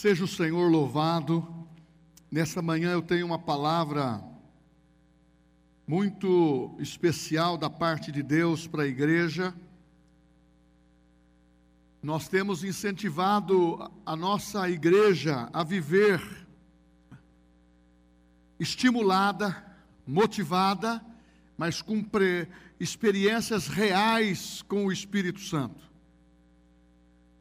Seja o Senhor louvado. Nessa manhã eu tenho uma palavra muito especial da parte de Deus para a igreja. Nós temos incentivado a nossa igreja a viver estimulada, motivada, mas com experiências reais com o Espírito Santo.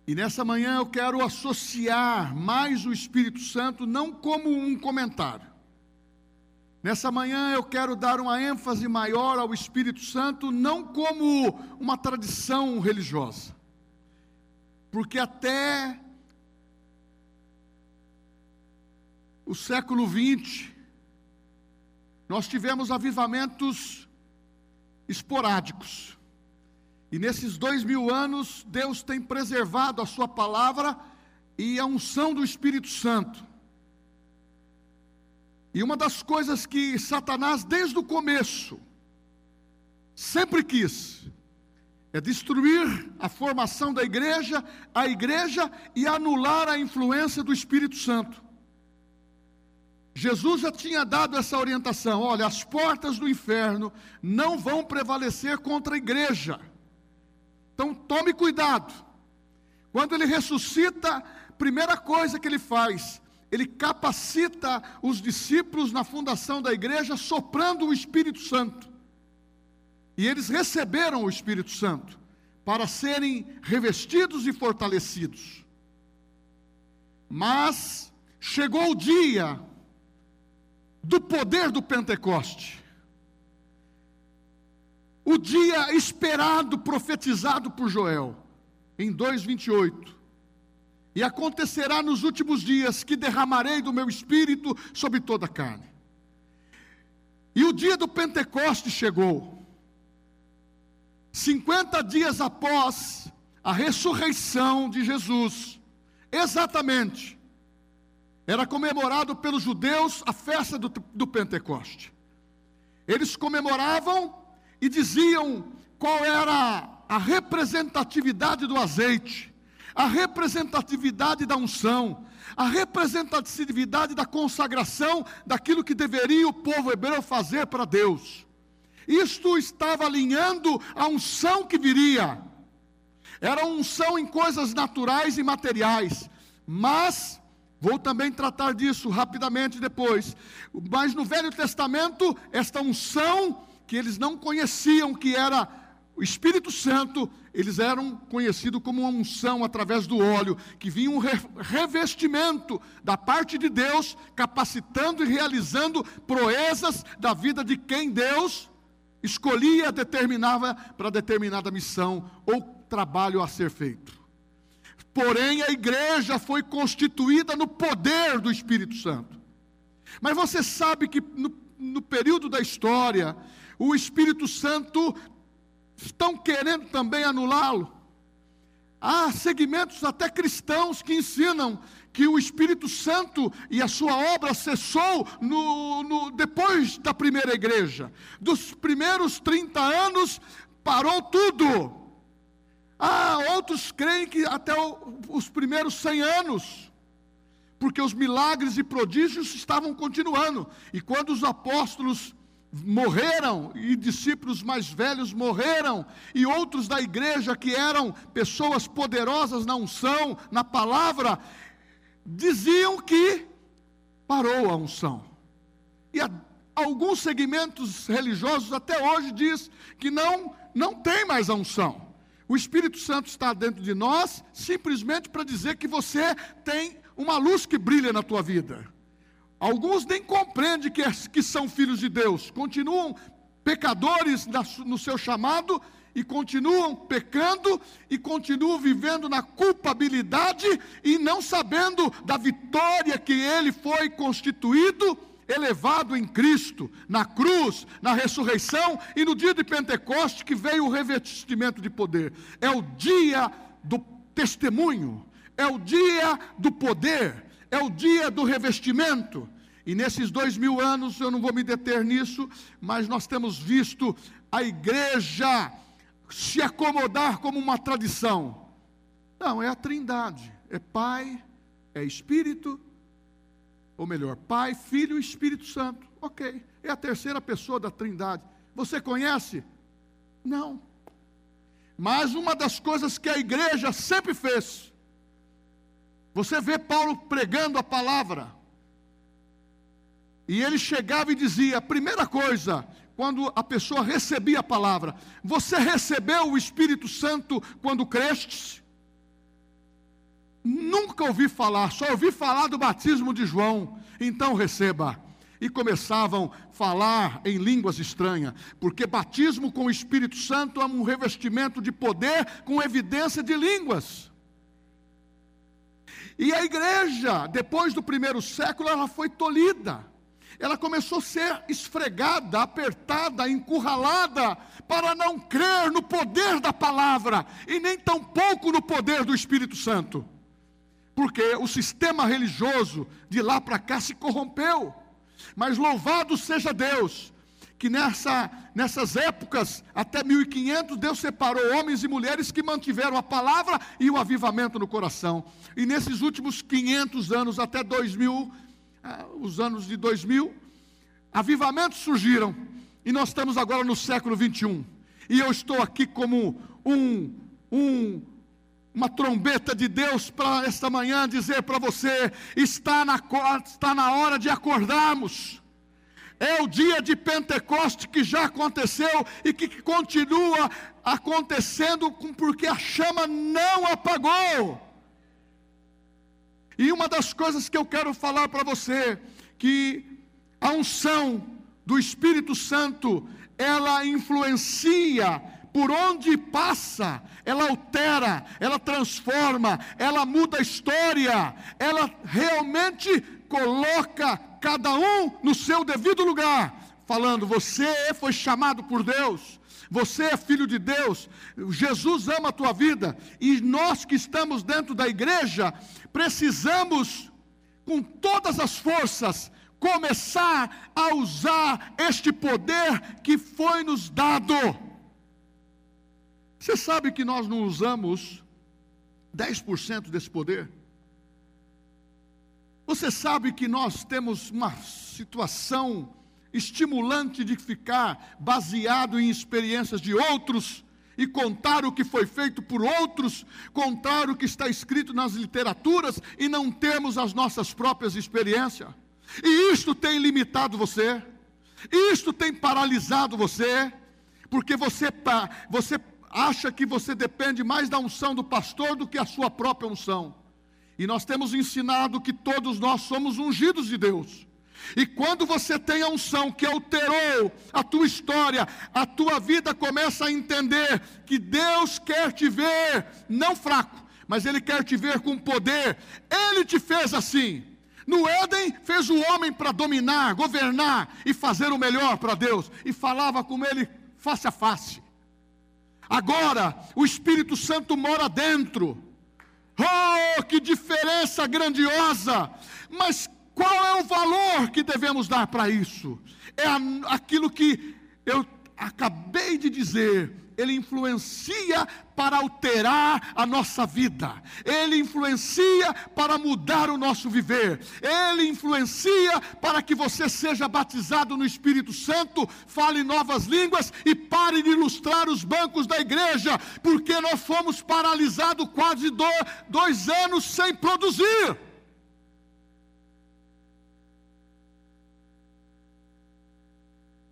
E nessa manhã eu quero associar mais o Espírito Santo não como um comentário. Nessa manhã eu quero dar uma ênfase maior ao Espírito Santo não como uma tradição religiosa. Porque até o século XX nós tivemos avivamentos esporádicos. E nesses dois mil anos, Deus tem preservado a Sua palavra e a unção do Espírito Santo. E uma das coisas que Satanás, desde o começo, sempre quis, é destruir a formação da igreja, a igreja e anular a influência do Espírito Santo. Jesus já tinha dado essa orientação: olha, as portas do inferno não vão prevalecer contra a igreja. Então tome cuidado. Quando ele ressuscita, primeira coisa que ele faz, ele capacita os discípulos na fundação da igreja, soprando o Espírito Santo. E eles receberam o Espírito Santo para serem revestidos e fortalecidos. Mas chegou o dia do poder do Pentecoste o dia esperado, profetizado por Joel, em 2,28. E acontecerá nos últimos dias que derramarei do meu espírito sobre toda a carne. E o dia do Pentecoste chegou. 50 dias após a ressurreição de Jesus, exatamente, era comemorado pelos judeus a festa do, do Pentecoste. Eles comemoravam e diziam qual era a representatividade do azeite, a representatividade da unção, a representatividade da consagração daquilo que deveria o povo hebreu fazer para Deus. Isto estava alinhando a unção que viria. Era unção em coisas naturais e materiais, mas Vou também tratar disso rapidamente depois. Mas no Velho Testamento, esta unção que eles não conheciam que era o Espírito Santo, eles eram conhecidos como uma unção através do óleo, que vinha um revestimento da parte de Deus, capacitando e realizando proezas da vida de quem Deus escolhia, determinava para determinada missão ou trabalho a ser feito. Porém, a igreja foi constituída no poder do Espírito Santo. Mas você sabe que no, no período da história, o Espírito Santo estão querendo também anulá-lo. Há segmentos até cristãos que ensinam que o Espírito Santo e a sua obra cessou no, no, depois da primeira igreja. Dos primeiros 30 anos, parou tudo. Há outros creem que até o, os primeiros 100 anos, porque os milagres e prodígios estavam continuando. E quando os apóstolos morreram e discípulos mais velhos morreram e outros da igreja que eram pessoas poderosas na unção, na palavra, diziam que parou a unção. E a, alguns segmentos religiosos até hoje diz que não não tem mais a unção. O Espírito Santo está dentro de nós simplesmente para dizer que você tem uma luz que brilha na tua vida. Alguns nem compreendem que, é, que são filhos de Deus, continuam pecadores no seu chamado e continuam pecando e continuam vivendo na culpabilidade e não sabendo da vitória que ele foi constituído, elevado em Cristo, na cruz, na ressurreição e no dia de Pentecoste que veio o revestimento de poder. É o dia do testemunho, é o dia do poder, é o dia do revestimento. E nesses dois mil anos, eu não vou me deter nisso, mas nós temos visto a igreja se acomodar como uma tradição. Não, é a trindade: é Pai, é Espírito, ou melhor, Pai, Filho e Espírito Santo. Ok, é a terceira pessoa da Trindade. Você conhece? Não. Mas uma das coisas que a igreja sempre fez, você vê Paulo pregando a palavra, e ele chegava e dizia: a primeira coisa, quando a pessoa recebia a palavra, você recebeu o Espírito Santo quando crestes? Nunca ouvi falar, só ouvi falar do batismo de João, então receba e começavam a falar em línguas estranhas, porque batismo com o Espírito Santo é um revestimento de poder com evidência de línguas. E a igreja, depois do primeiro século, ela foi tolhida. Ela começou a ser esfregada, apertada, encurralada, para não crer no poder da palavra e nem tampouco no poder do Espírito Santo. Porque o sistema religioso de lá para cá se corrompeu. Mas louvado seja Deus, que nessa, nessas épocas, até 1500, Deus separou homens e mulheres que mantiveram a palavra e o avivamento no coração. E nesses últimos 500 anos, até 2000, ah, os anos de 2000, avivamentos surgiram. E nós estamos agora no século 21. E eu estou aqui como um, um uma trombeta de Deus para esta manhã dizer para você: está na, está na hora de acordarmos. É o dia de Pentecoste que já aconteceu e que continua acontecendo porque a chama não apagou. E uma das coisas que eu quero falar para você, que a unção do Espírito Santo, ela influencia por onde passa, ela altera, ela transforma, ela muda a história, ela realmente coloca cada um no seu devido lugar, falando: você foi chamado por Deus, você é filho de Deus, Jesus ama a tua vida, e nós que estamos dentro da igreja, precisamos, com todas as forças, começar a usar este poder que foi nos dado. Você sabe que nós não usamos 10% desse poder? Você sabe que nós temos uma situação estimulante de ficar baseado em experiências de outros e contar o que foi feito por outros, contar o que está escrito nas literaturas e não temos as nossas próprias experiências. E isto tem limitado você, isto tem paralisado você, porque você, você acha que você depende mais da unção do pastor do que a sua própria unção. E nós temos ensinado que todos nós somos ungidos de Deus. E quando você tem a unção que alterou a tua história, a tua vida começa a entender que Deus quer te ver não fraco, mas Ele quer te ver com poder. Ele te fez assim. No Éden, fez o homem para dominar, governar e fazer o melhor para Deus. E falava com Ele face a face. Agora o Espírito Santo mora dentro. Oh, que diferença grandiosa! Mas qual é o valor que devemos dar para isso? É aquilo que eu acabei de dizer ele influencia para alterar a nossa vida, ele influencia para mudar o nosso viver, ele influencia para que você seja batizado no Espírito Santo, fale novas línguas e pare de ilustrar os bancos da igreja, porque nós fomos paralisados quase dois anos sem produzir.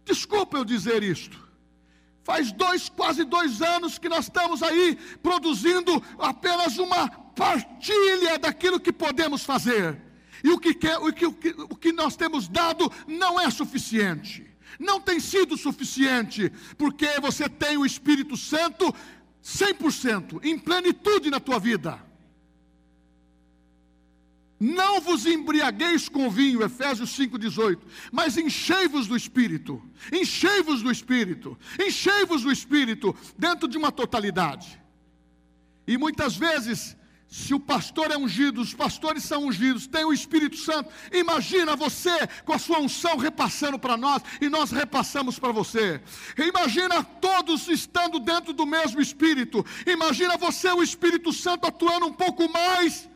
Desculpa eu dizer isto. Faz dois, quase dois anos que nós estamos aí produzindo apenas uma partilha daquilo que podemos fazer. E o que, quer, o, que, o, que, o que nós temos dado não é suficiente. Não tem sido suficiente, porque você tem o Espírito Santo 100%, em plenitude na tua vida. Não vos embriagueis com vinho, Efésios 5,18, mas enchei-vos do Espírito, enchei-vos do Espírito, enchei-vos do Espírito, dentro de uma totalidade. E muitas vezes, se o pastor é ungido, os pastores são ungidos, tem o Espírito Santo, imagina você com a sua unção repassando para nós e nós repassamos para você. Imagina todos estando dentro do mesmo Espírito, imagina você, o Espírito Santo, atuando um pouco mais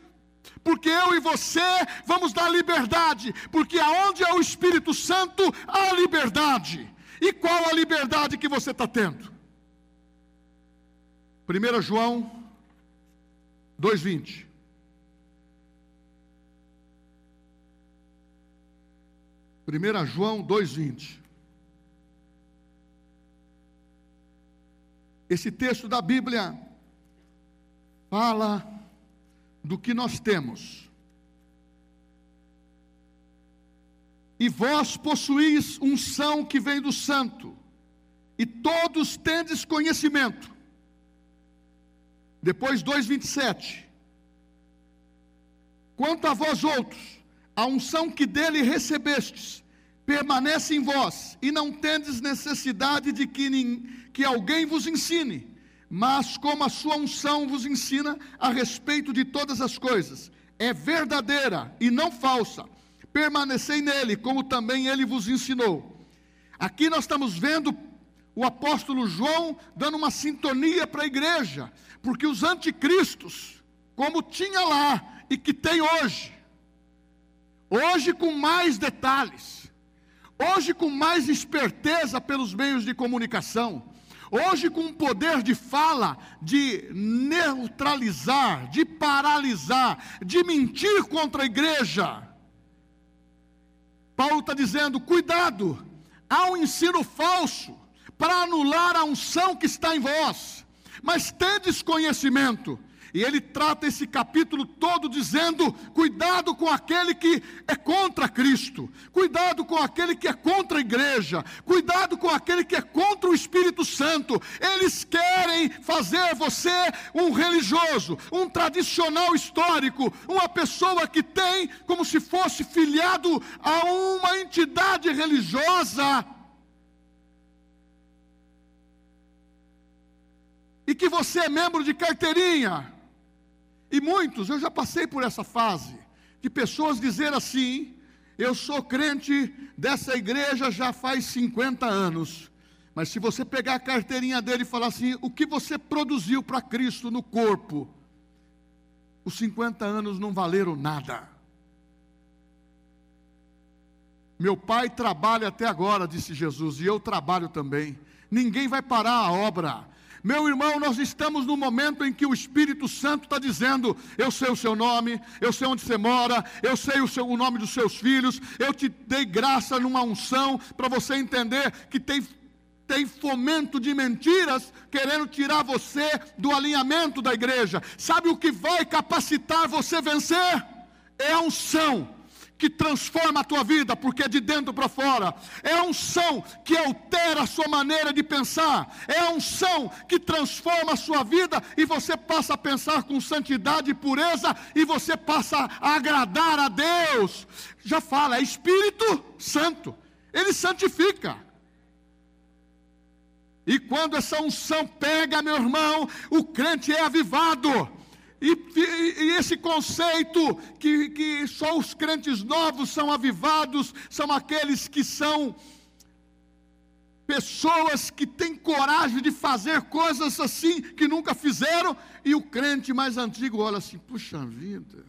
Porque eu e você vamos dar liberdade, porque aonde é o Espírito Santo, há liberdade. E qual a liberdade que você está tendo? 1 João 2,20. Primeira João 2,20. Esse texto da Bíblia fala do que nós temos. E vós possuís unção que vem do santo, e todos tendes conhecimento. Depois 2:27. Quanto a vós outros, a unção que dele recebestes permanece em vós, e não tendes necessidade de que, que alguém vos ensine, mas como a sua unção vos ensina a respeito de todas as coisas, é verdadeira e não falsa. Permanecei nele, como também ele vos ensinou. Aqui nós estamos vendo o apóstolo João dando uma sintonia para a igreja, porque os anticristos, como tinha lá e que tem hoje, hoje com mais detalhes, hoje com mais esperteza pelos meios de comunicação, Hoje, com o poder de fala, de neutralizar, de paralisar, de mentir contra a igreja. Paulo está dizendo: cuidado, há um ensino falso para anular a unção que está em vós, mas tendes conhecimento e ele trata esse capítulo todo dizendo: cuidado com aquele que é contra Cristo, cuidado com aquele que é contra a igreja, cuidado com aquele que é contra o Espírito Santo. Eles querem fazer você um religioso, um tradicional histórico, uma pessoa que tem como se fosse filiado a uma entidade religiosa. E que você é membro de carteirinha, e muitos, eu já passei por essa fase, de pessoas dizer assim: eu sou crente dessa igreja já faz 50 anos. Mas se você pegar a carteirinha dele e falar assim: o que você produziu para Cristo no corpo, os 50 anos não valeram nada. Meu pai trabalha até agora, disse Jesus, e eu trabalho também. Ninguém vai parar a obra. Meu irmão, nós estamos no momento em que o Espírito Santo está dizendo: Eu sei o seu nome, eu sei onde você mora, eu sei o, seu, o nome dos seus filhos, eu te dei graça numa unção para você entender que tem, tem fomento de mentiras querendo tirar você do alinhamento da igreja. Sabe o que vai capacitar você vencer? É a unção que transforma a tua vida, porque é de dentro para fora. É a unção que altera a sua maneira de pensar. É a unção que transforma a sua vida e você passa a pensar com santidade e pureza e você passa a agradar a Deus. Já fala, é Espírito Santo. Ele santifica. E quando essa unção pega, meu irmão, o crente é avivado. E, e, esse conceito que, que só os crentes novos são avivados, são aqueles que são pessoas que têm coragem de fazer coisas assim que nunca fizeram, e o crente mais antigo olha assim: puxa vida,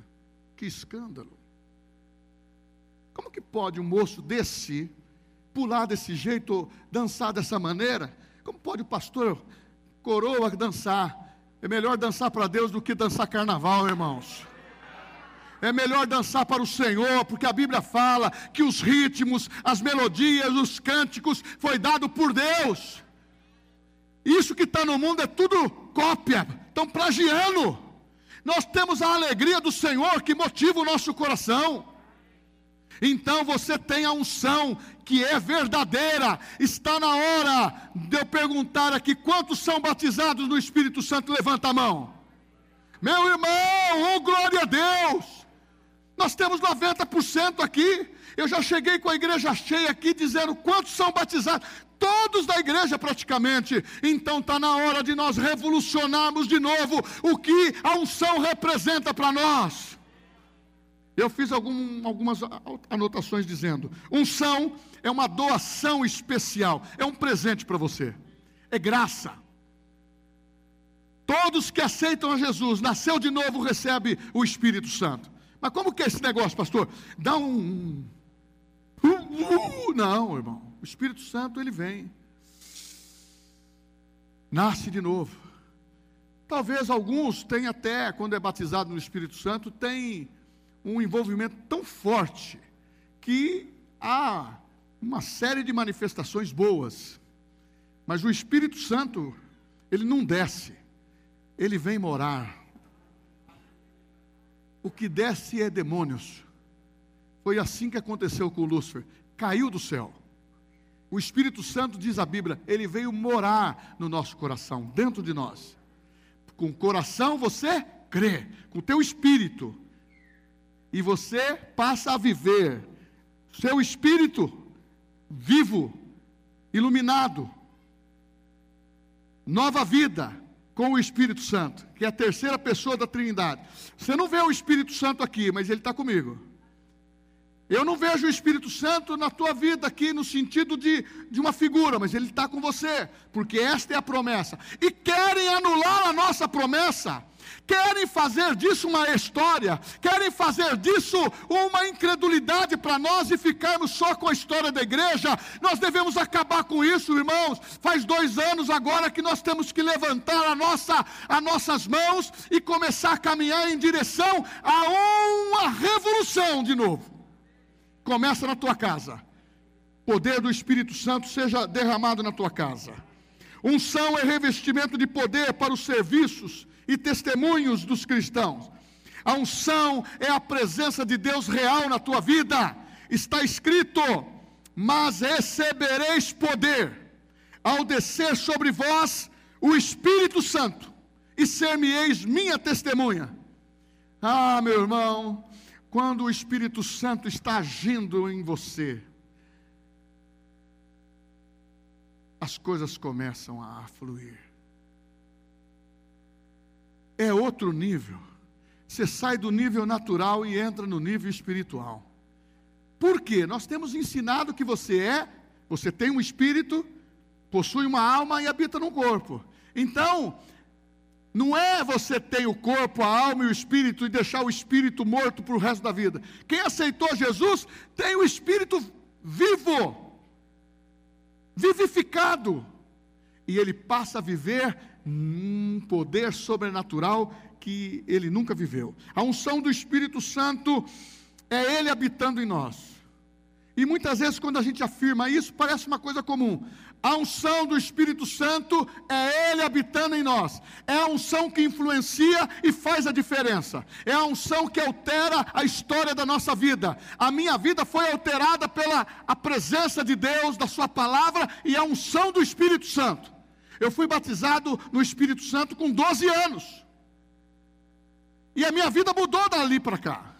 que escândalo. Como que pode um moço desse pular desse jeito, dançar dessa maneira? Como pode o pastor coroa dançar? É melhor dançar para Deus do que dançar carnaval, irmãos. É melhor dançar para o Senhor, porque a Bíblia fala que os ritmos, as melodias, os cânticos foi dado por Deus. Isso que está no mundo é tudo cópia, estão plagiando. Nós temos a alegria do Senhor que motiva o nosso coração. Então você tem a unção que é verdadeira. Está na hora de eu perguntar aqui: quantos são batizados no Espírito Santo? Levanta a mão. Meu irmão, oh glória a Deus! Nós temos 90% aqui. Eu já cheguei com a igreja cheia aqui dizendo quantos são batizados. Todos da igreja praticamente. Então está na hora de nós revolucionarmos de novo o que a unção representa para nós. Eu fiz algum, algumas anotações dizendo: unção é uma doação especial, é um presente para você, é graça. Todos que aceitam a Jesus, nasceu de novo, recebe o Espírito Santo. Mas como que é esse negócio, pastor? Dá um. Uh, uh, não, irmão. O Espírito Santo, ele vem. Nasce de novo. Talvez alguns tenham até, quando é batizado no Espírito Santo, tem um envolvimento tão forte que há uma série de manifestações boas. Mas o Espírito Santo, ele não desce, ele vem morar. O que desce é demônios. Foi assim que aconteceu com Lúcifer. Caiu do céu. O Espírito Santo, diz a Bíblia, ele veio morar no nosso coração, dentro de nós. Com o coração você crê, com o teu espírito. E você passa a viver seu espírito vivo, iluminado, nova vida com o Espírito Santo, que é a terceira pessoa da Trindade. Você não vê o Espírito Santo aqui, mas ele está comigo. Eu não vejo o Espírito Santo na tua vida aqui no sentido de, de uma figura, mas ele está com você, porque esta é a promessa. E querem anular a nossa promessa, querem fazer disso uma história, querem fazer disso uma incredulidade para nós e ficarmos só com a história da igreja. Nós devemos acabar com isso, irmãos. Faz dois anos agora que nós temos que levantar a nossa, as nossas mãos e começar a caminhar em direção a uma revolução de novo. Começa na tua casa. Poder do Espírito Santo seja derramado na tua casa. Unção é revestimento de poder para os serviços e testemunhos dos cristãos. A unção é a presença de Deus real na tua vida. Está escrito: Mas recebereis poder ao descer sobre vós o Espírito Santo, e ser-me-eis minha testemunha. Ah, meu irmão, quando o Espírito Santo está agindo em você, as coisas começam a fluir. É outro nível. Você sai do nível natural e entra no nível espiritual. Por quê? Nós temos ensinado que você é, você tem um espírito, possui uma alma e habita num corpo. Então, não é você ter o corpo, a alma e o espírito e deixar o espírito morto para o resto da vida. Quem aceitou Jesus tem o espírito vivo, vivificado, e ele passa a viver um poder sobrenatural que ele nunca viveu. A unção do Espírito Santo é ele habitando em nós. E muitas vezes, quando a gente afirma isso, parece uma coisa comum. A unção do Espírito Santo é Ele habitando em nós. É a unção que influencia e faz a diferença. É a unção que altera a história da nossa vida. A minha vida foi alterada pela a presença de Deus, da Sua palavra e a unção do Espírito Santo. Eu fui batizado no Espírito Santo com 12 anos. E a minha vida mudou dali para cá.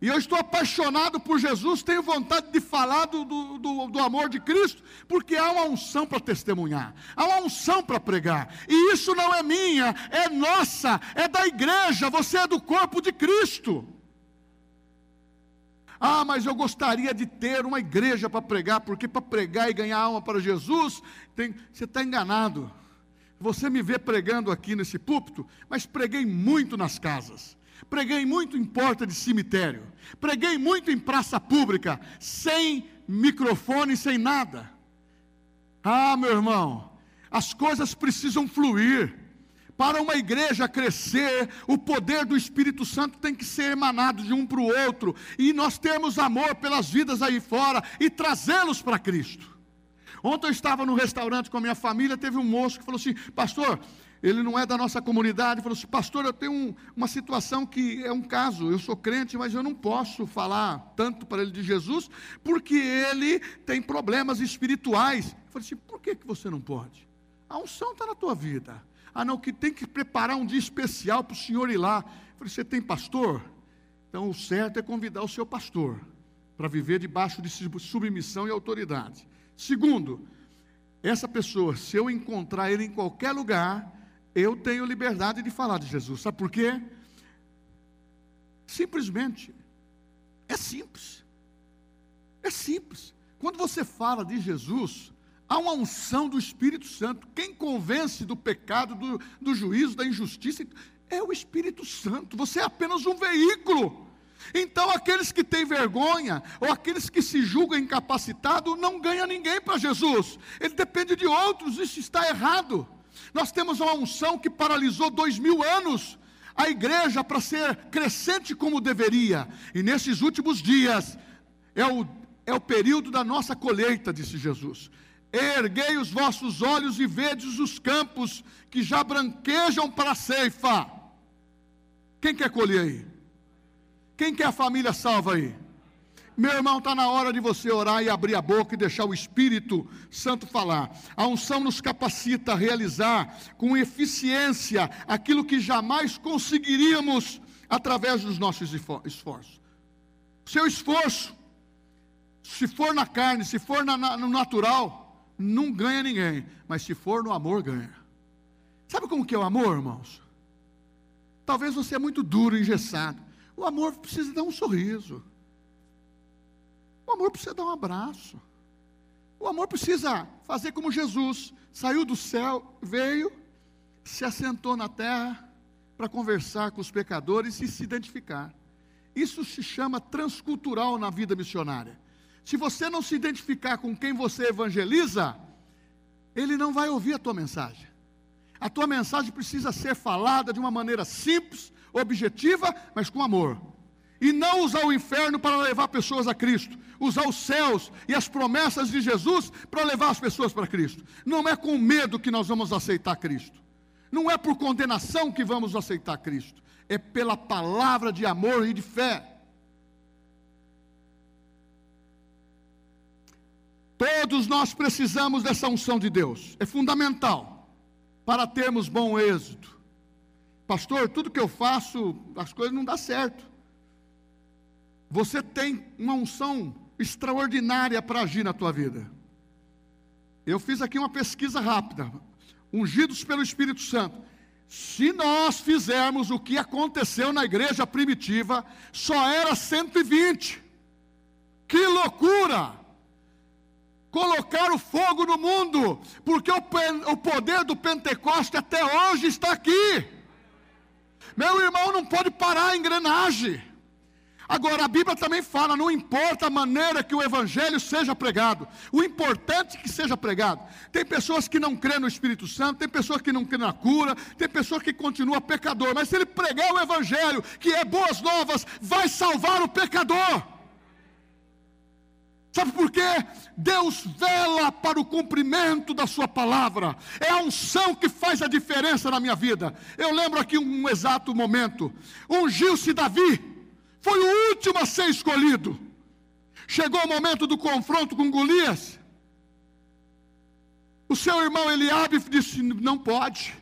E eu estou apaixonado por Jesus, tenho vontade de falar do, do, do amor de Cristo, porque há uma unção para testemunhar, há uma unção para pregar. E isso não é minha, é nossa, é da igreja, você é do corpo de Cristo. Ah, mas eu gostaria de ter uma igreja para pregar, porque para pregar e ganhar alma para Jesus, tem, você está enganado. Você me vê pregando aqui nesse púlpito, mas preguei muito nas casas preguei muito em porta de cemitério, preguei muito em praça pública, sem microfone, sem nada. Ah, meu irmão, as coisas precisam fluir. Para uma igreja crescer, o poder do Espírito Santo tem que ser emanado de um para o outro, e nós temos amor pelas vidas aí fora e trazê-los para Cristo. Ontem eu estava no restaurante com a minha família, teve um moço que falou assim: Pastor, ele não é da nossa comunidade, falou assim: Pastor, eu tenho um, uma situação que é um caso, eu sou crente, mas eu não posso falar tanto para ele de Jesus, porque ele tem problemas espirituais. Eu falei assim: Por que, que você não pode? A unção está na tua vida. Ah, não, que tem que preparar um dia especial para o senhor ir lá. Eu falei: Você tem pastor? Então o certo é convidar o seu pastor para viver debaixo de submissão e autoridade. Segundo, essa pessoa, se eu encontrar ele em qualquer lugar, eu tenho liberdade de falar de Jesus. Sabe por quê? Simplesmente. É simples. É simples. Quando você fala de Jesus, Há uma unção do Espírito Santo. Quem convence do pecado, do, do juízo, da injustiça, é o Espírito Santo. Você é apenas um veículo. Então, aqueles que têm vergonha, ou aqueles que se julgam incapacitados, não ganham ninguém para Jesus. Ele depende de outros, isso está errado. Nós temos uma unção que paralisou dois mil anos a igreja para ser crescente como deveria. E nesses últimos dias, é o, é o período da nossa colheita, disse Jesus. Erguei os vossos olhos e vedes os campos que já branquejam para a ceifa. Quem quer colher aí? Quem quer a família salva aí? Meu irmão, está na hora de você orar e abrir a boca e deixar o Espírito Santo falar. A unção nos capacita a realizar com eficiência aquilo que jamais conseguiríamos através dos nossos esforços. Seu esforço, se for na carne, se for na, na, no natural, não ganha ninguém, mas se for no amor, ganha. Sabe como que é o amor, irmãos? Talvez você é muito duro, engessado. O amor precisa dar um sorriso. O amor precisa dar um abraço. O amor precisa fazer como Jesus saiu do céu, veio, se assentou na terra para conversar com os pecadores e se identificar. Isso se chama transcultural na vida missionária. Se você não se identificar com quem você evangeliza, ele não vai ouvir a tua mensagem. A tua mensagem precisa ser falada de uma maneira simples, objetiva, mas com amor. E não usar o inferno para levar pessoas a Cristo. Usar os céus e as promessas de Jesus para levar as pessoas para Cristo. Não é com medo que nós vamos aceitar Cristo. Não é por condenação que vamos aceitar Cristo. É pela palavra de amor e de fé. Todos nós precisamos dessa unção de Deus, é fundamental para termos bom êxito. Pastor, tudo que eu faço, as coisas não dão certo. Você tem uma unção extraordinária para agir na tua vida. Eu fiz aqui uma pesquisa rápida. Ungidos pelo Espírito Santo. Se nós fizermos o que aconteceu na igreja primitiva, só era 120. Que loucura! Colocar o fogo no mundo, porque o, o poder do Pentecoste até hoje está aqui. Meu irmão não pode parar a engrenagem. Agora, a Bíblia também fala: não importa a maneira que o Evangelho seja pregado, o importante é que seja pregado. Tem pessoas que não crêem no Espírito Santo, tem pessoas que não crêem na cura, tem pessoas que continuam pecador, mas se ele pregar o Evangelho, que é boas novas, vai salvar o pecador. Sabe por quê? Deus vela para o cumprimento da Sua palavra. É a unção que faz a diferença na minha vida. Eu lembro aqui um exato momento. Ungiu-se Davi, foi o último a ser escolhido. Chegou o momento do confronto com Golias. O seu irmão Eliabe disse: Não pode.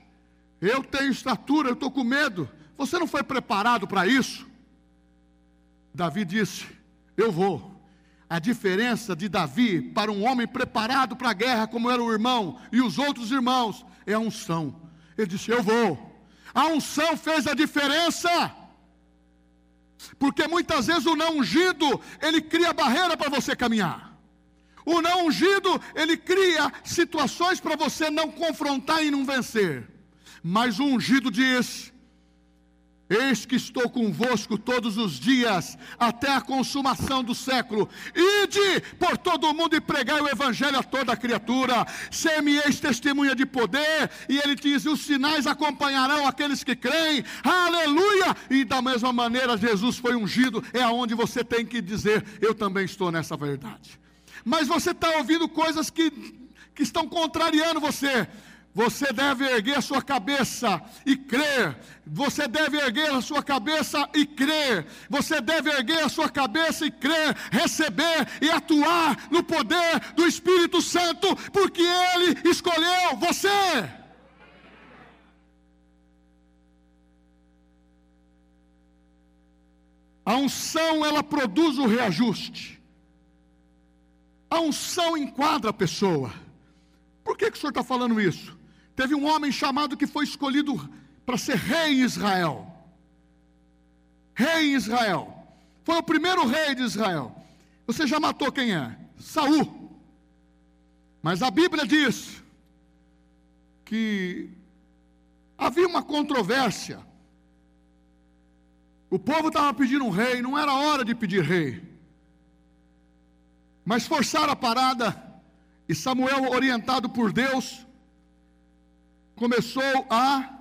Eu tenho estatura, eu estou com medo. Você não foi preparado para isso? Davi disse: Eu vou. A diferença de Davi para um homem preparado para a guerra, como era o irmão e os outros irmãos, é a unção. Ele disse: Eu vou. A unção fez a diferença. Porque muitas vezes o não ungido, ele cria barreira para você caminhar. O não ungido, ele cria situações para você não confrontar e não vencer. Mas o ungido diz: Eis que estou convosco todos os dias, até a consumação do século. Ide por todo o mundo e pregai o evangelho a toda criatura. Ser-me-eis testemunha de poder. E ele diz: os sinais acompanharão aqueles que creem. Aleluia! E da mesma maneira, Jesus foi ungido. É aonde você tem que dizer: eu também estou nessa verdade. Mas você está ouvindo coisas que, que estão contrariando você. Você deve erguer a sua cabeça e crer. Você deve erguer a sua cabeça e crer. Você deve erguer a sua cabeça e crer, receber e atuar no poder do Espírito Santo, porque Ele escolheu você. A unção, ela produz o reajuste. A unção enquadra a pessoa. Por que, que o senhor está falando isso? Teve um homem chamado que foi escolhido para ser rei em Israel. Rei em Israel. Foi o primeiro rei de Israel. Você já matou quem é? Saul. Mas a Bíblia diz que havia uma controvérsia. O povo estava pedindo um rei, não era hora de pedir rei. Mas forçaram a parada, e Samuel, orientado por Deus, começou a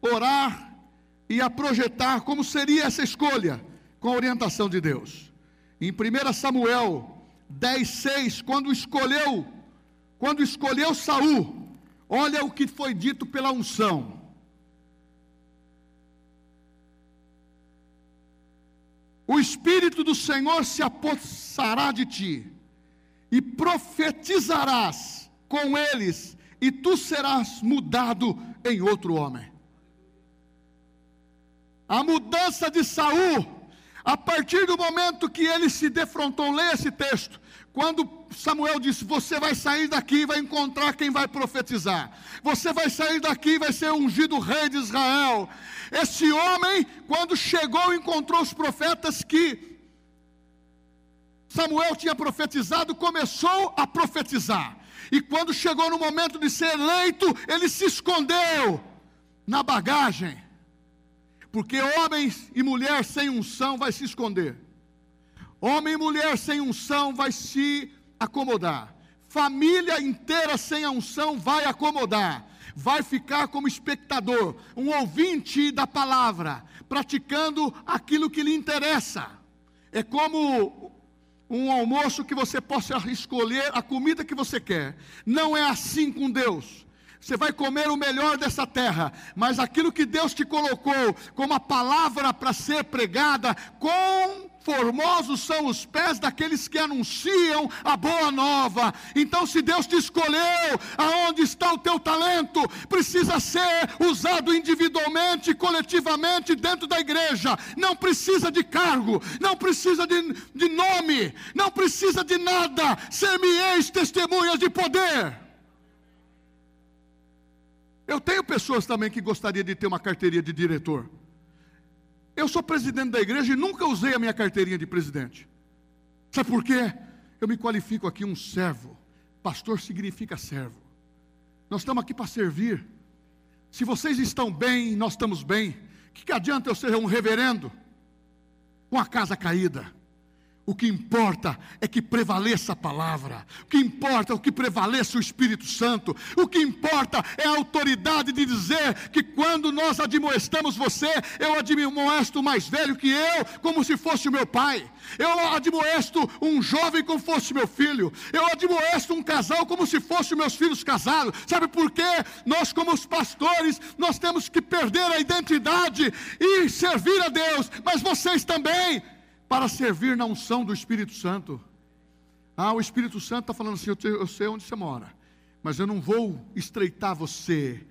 orar e a projetar como seria essa escolha, com a orientação de Deus. Em 1 Samuel 10, 6, quando escolheu, quando escolheu Saul, olha o que foi dito pela unção. O Espírito do Senhor se apossará de ti, e profetizarás com eles, e tu serás mudado em outro homem. A mudança de Saul, a partir do momento que ele se defrontou, leia esse texto. Quando Samuel disse: Você vai sair daqui e vai encontrar quem vai profetizar. Você vai sair daqui e vai ser ungido rei de Israel. Esse homem, quando chegou, encontrou os profetas que Samuel tinha profetizado, começou a profetizar. E quando chegou no momento de ser eleito, ele se escondeu na bagagem. Porque homens e mulher sem unção vai se esconder. Homem e mulher sem unção vai se acomodar. Família inteira sem a unção vai acomodar. Vai ficar como espectador, um ouvinte da palavra, praticando aquilo que lhe interessa. É como um almoço que você possa escolher a comida que você quer. Não é assim com Deus. Você vai comer o melhor dessa terra, mas aquilo que Deus te colocou como a palavra para ser pregada, com Formosos são os pés daqueles que anunciam a boa nova. Então, se Deus te escolheu, aonde está o teu talento, precisa ser usado individualmente, coletivamente dentro da igreja. Não precisa de cargo, não precisa de, de nome, não precisa de nada. Ser-me-eis testemunhas de poder. Eu tenho pessoas também que gostariam de ter uma carteirinha de diretor. Eu sou presidente da igreja e nunca usei a minha carteirinha de presidente. Sabe por quê? Eu me qualifico aqui um servo. Pastor significa servo. Nós estamos aqui para servir. Se vocês estão bem, nós estamos bem. O que, que adianta eu ser um reverendo com a casa caída? O que importa é que prevaleça a palavra. O que importa é o que prevaleça o Espírito Santo. O que importa é a autoridade de dizer que quando nós admoestamos você, eu admoesto mais velho que eu, como se fosse o meu pai. Eu admoesto um jovem como fosse meu filho. Eu admoesto um casal como se fosse meus filhos casados. Sabe por quê? Nós, como os pastores, nós temos que perder a identidade e servir a Deus. Mas vocês também para servir na unção do Espírito Santo. Ah, o Espírito Santo está falando assim: eu, te, eu sei onde você mora, mas eu não vou estreitar você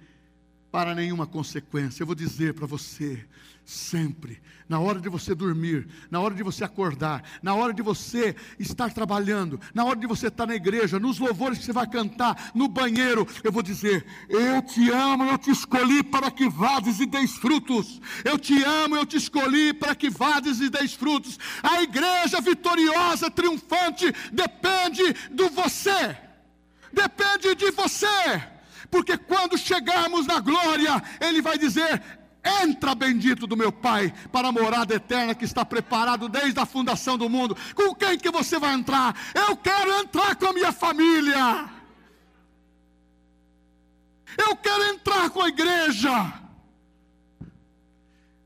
para nenhuma consequência. Eu vou dizer para você: sempre, na hora de você dormir, na hora de você acordar, na hora de você estar trabalhando, na hora de você estar na igreja, nos louvores que você vai cantar, no banheiro, eu vou dizer: Eu te amo, eu te escolhi para que vades e deis frutos. Eu te amo, eu te escolhi para que vades e deis frutos. A igreja vitoriosa, triunfante, depende do você, depende de você porque quando chegarmos na glória, Ele vai dizer: Entra, bendito do meu Pai, para a morada eterna que está preparado desde a fundação do mundo. Com quem que você vai entrar? Eu quero entrar com a minha família. Eu quero entrar com a igreja.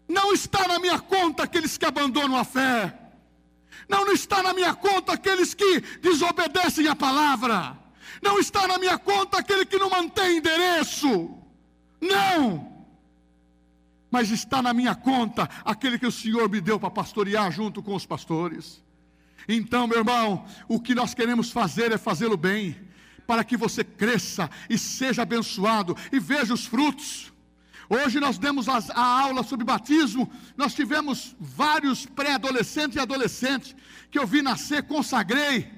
Não está na minha conta aqueles que abandonam a fé. Não, não está na minha conta aqueles que desobedecem a palavra. Não está na minha conta aquele que não mantém endereço. Não mas está na minha conta aquele que o Senhor me deu para pastorear junto com os pastores. Então, meu irmão, o que nós queremos fazer é fazê-lo bem, para que você cresça e seja abençoado e veja os frutos. Hoje nós demos a, a aula sobre batismo, nós tivemos vários pré-adolescentes e adolescentes que eu vi nascer, consagrei.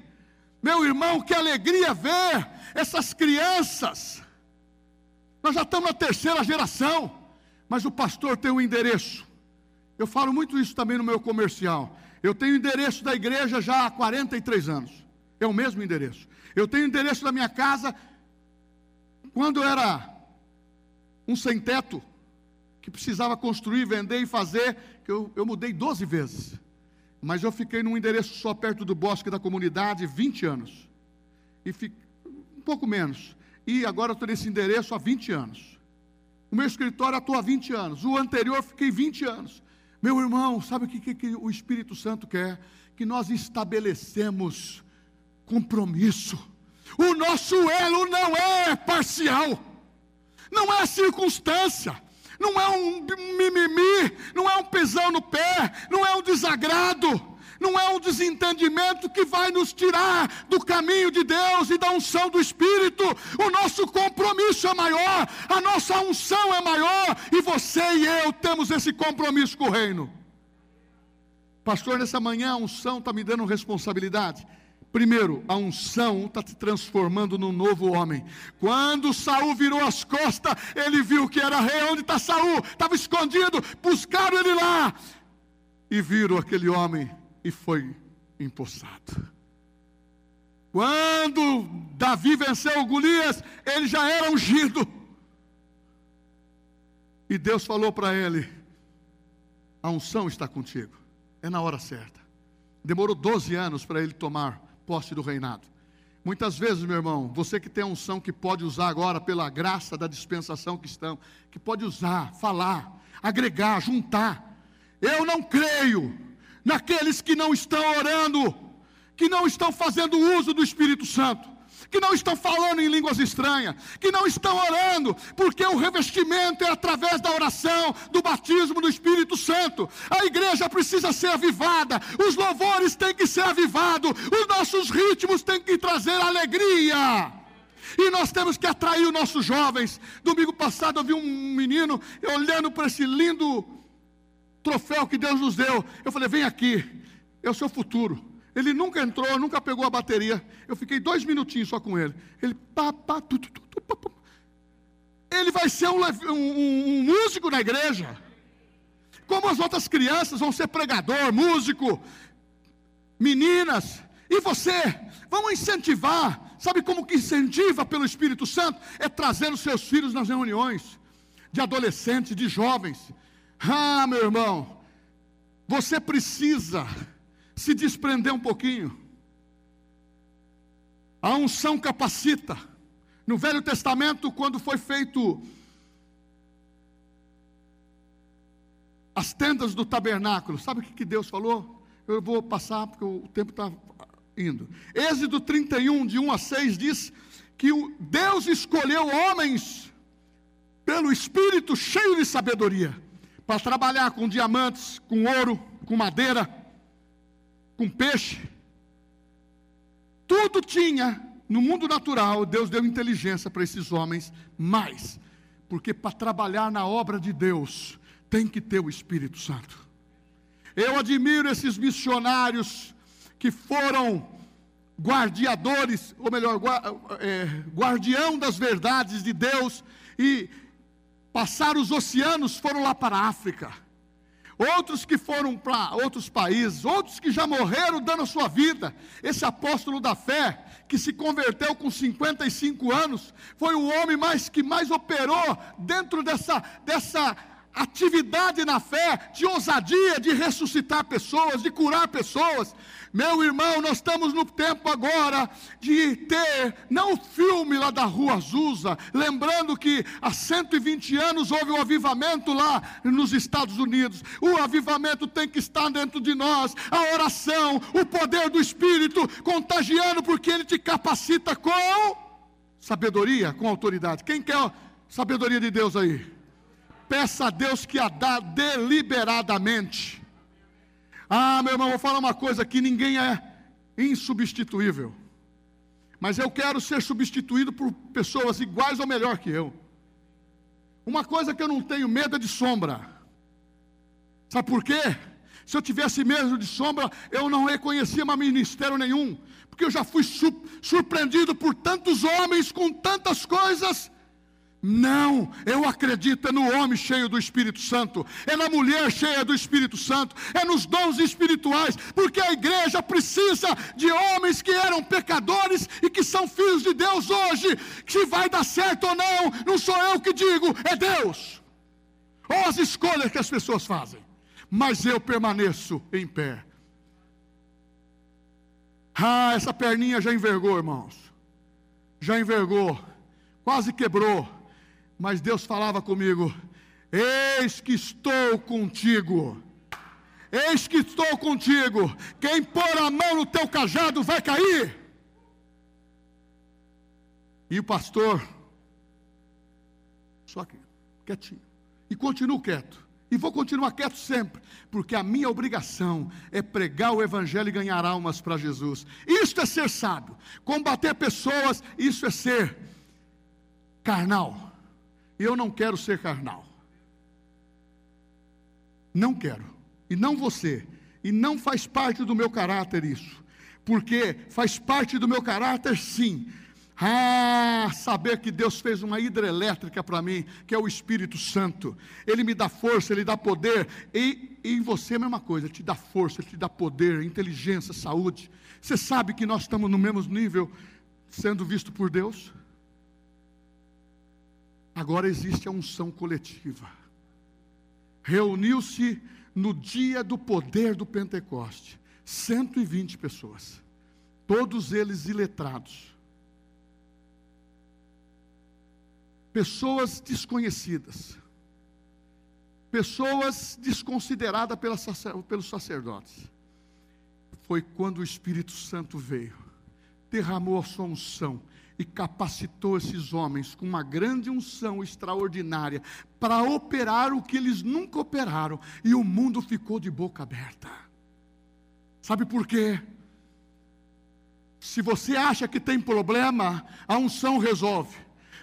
Meu irmão, que alegria ver essas crianças. Nós já estamos na terceira geração mas o pastor tem um endereço. Eu falo muito isso também no meu comercial. Eu tenho endereço da igreja já há 43 anos. É o mesmo endereço. Eu tenho endereço da minha casa. Quando eu era um sem teto, que precisava construir, vender e fazer, eu, eu mudei 12 vezes. Mas eu fiquei num endereço só perto do bosque da comunidade 20 anos. E fi, um pouco menos. E agora estou nesse endereço há 20 anos. O meu escritório atua há 20 anos. O anterior fiquei 20 anos. Meu irmão, sabe o que, que, que o Espírito Santo quer? Que nós estabelecemos compromisso. O nosso elo não é parcial, não é circunstância não é um mimimi, não é um pisão no pé, não é um desagrado, não é um desentendimento que vai nos tirar do caminho de Deus e da unção do Espírito. O nosso compromisso é maior, a nossa unção é maior, e você e eu temos esse compromisso com o reino. Pastor, nessa manhã a unção está me dando responsabilidade. Primeiro, a unção está te transformando num novo homem. Quando Saul virou as costas, ele viu que era rei. Onde está Saul? Estava escondido. Buscaram ele lá e viram aquele homem e foi empossado. Quando Davi venceu Golias, ele já era ungido. E Deus falou para ele: a unção está contigo, é na hora certa. Demorou 12 anos para ele tomar posse do reinado. Muitas vezes, meu irmão, você que tem a unção que pode usar agora pela graça da dispensação que estão, que pode usar, falar, agregar, juntar. Eu não creio naqueles que não estão orando, que não estão fazendo uso do Espírito Santo que não estão falando em línguas estranhas, que não estão orando, porque o revestimento é através da oração, do batismo do Espírito Santo. A igreja precisa ser avivada, os louvores têm que ser avivados, os nossos ritmos têm que trazer alegria. E nós temos que atrair os nossos jovens. Domingo passado eu vi um menino olhando para esse lindo troféu que Deus nos deu. Eu falei: vem aqui, é o seu futuro. Ele nunca entrou, nunca pegou a bateria. Eu fiquei dois minutinhos só com ele. Ele, pá, pá, tu, tu, tu, pá, pá. Ele vai ser um, um, um músico na igreja. Como as outras crianças vão ser pregador, músico, meninas. E você, vamos incentivar. Sabe como que incentiva pelo Espírito Santo? É trazer os seus filhos nas reuniões de adolescentes, de jovens. Ah, meu irmão, você precisa se desprender um pouquinho. A unção capacita. No Velho Testamento, quando foi feito as tendas do tabernáculo, sabe o que Deus falou? Eu vou passar porque o tempo está indo. Êxodo 31, de 1 a 6, diz que Deus escolheu homens pelo Espírito cheio de sabedoria para trabalhar com diamantes, com ouro, com madeira com peixe. Tudo tinha no mundo natural, Deus deu inteligência para esses homens, mas, porque para trabalhar na obra de Deus, tem que ter o Espírito Santo. Eu admiro esses missionários que foram guardiadores, ou melhor, é, guardião das verdades de Deus, e passaram os oceanos, foram lá para a África outros que foram para outros países, outros que já morreram dando a sua vida. Esse apóstolo da fé, que se converteu com 55 anos, foi o homem mais que mais operou dentro dessa, dessa atividade na fé, de ousadia de ressuscitar pessoas, de curar pessoas. Meu irmão, nós estamos no tempo agora de ter, não o filme lá da Rua Azusa, lembrando que há 120 anos houve um avivamento lá nos Estados Unidos. O avivamento tem que estar dentro de nós, a oração, o poder do Espírito contagiando, porque ele te capacita com sabedoria, com autoridade. Quem quer sabedoria de Deus aí? Peça a Deus que a dá deliberadamente. Ah, meu irmão, vou falar uma coisa aqui: ninguém é insubstituível. Mas eu quero ser substituído por pessoas iguais ou melhor que eu. Uma coisa que eu não tenho medo é de sombra. Sabe por quê? Se eu tivesse medo de sombra, eu não reconhecia mais ministério nenhum. Porque eu já fui surpreendido por tantos homens com tantas coisas Não, eu acredito é no homem cheio do Espírito Santo, é na mulher cheia do Espírito Santo, é nos dons espirituais, porque a igreja precisa de homens que eram pecadores e que são filhos de Deus hoje. Se vai dar certo ou não, não sou eu que digo, é Deus. Ou as escolhas que as pessoas fazem, mas eu permaneço em pé. Ah, essa perninha já envergou, irmãos, já envergou, quase quebrou mas Deus falava comigo: Eis que estou contigo. Eis que estou contigo. Quem pôr a mão no teu cajado vai cair. E o pastor, só que, quietinho. E continuo quieto. E vou continuar quieto sempre, porque a minha obrigação é pregar o Evangelho e ganhar almas para Jesus. Isto é ser sábio. Combater pessoas, isso é ser carnal. Eu não quero ser carnal. Não quero. E não você. E não faz parte do meu caráter isso. Porque faz parte do meu caráter, sim. Ah, saber que Deus fez uma hidrelétrica para mim, que é o Espírito Santo. Ele me dá força, ele dá poder. E, em você é a mesma coisa, te dá força, ele te dá poder, inteligência, saúde. Você sabe que nós estamos no mesmo nível sendo visto por Deus? Agora existe a unção coletiva. Reuniu-se no dia do poder do Pentecoste 120 pessoas, todos eles iletrados. Pessoas desconhecidas, pessoas desconsideradas pelos sacerdotes. Foi quando o Espírito Santo veio, derramou a sua unção e capacitou esses homens com uma grande unção extraordinária para operar o que eles nunca operaram, e o mundo ficou de boca aberta. Sabe por quê? Se você acha que tem problema, a unção resolve.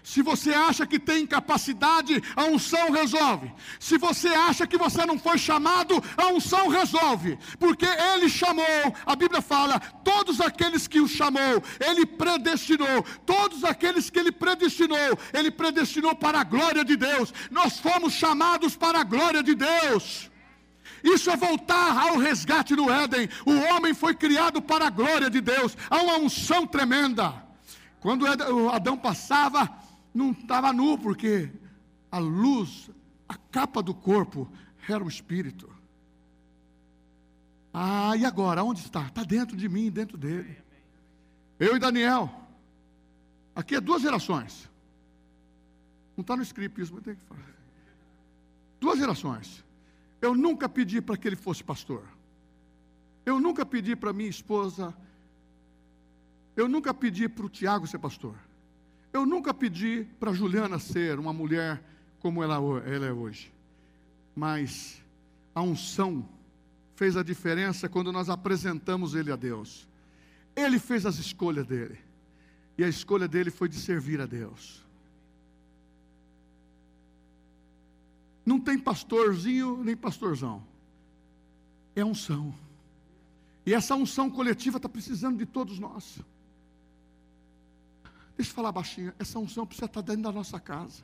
Se você acha que tem capacidade, a unção resolve. Se você acha que você não foi chamado, a unção resolve. Porque Ele chamou, a Bíblia fala, todos aqueles que o chamou, Ele predestinou. Todos aqueles que Ele predestinou, Ele predestinou para a glória de Deus. Nós fomos chamados para a glória de Deus. Isso é voltar ao resgate no Éden. O homem foi criado para a glória de Deus. Há uma unção tremenda. Quando Adão passava, não estava nu, porque a luz, a capa do corpo era o espírito. Ah, e agora? Onde está? Está dentro de mim, dentro dele. Eu e Daniel. Aqui é duas gerações. Não está no script isso, mas tem que falar. Duas gerações. Eu nunca pedi para que ele fosse pastor. Eu nunca pedi para minha esposa. Eu nunca pedi para o Tiago ser pastor. Eu nunca pedi para Juliana ser uma mulher como ela, ela é hoje, mas a unção fez a diferença quando nós apresentamos ele a Deus. Ele fez as escolhas dele, e a escolha dele foi de servir a Deus. Não tem pastorzinho nem pastorzão, é unção. E essa unção coletiva está precisando de todos nós. Deixa eu falar baixinho. Essa unção precisa estar dentro da nossa casa.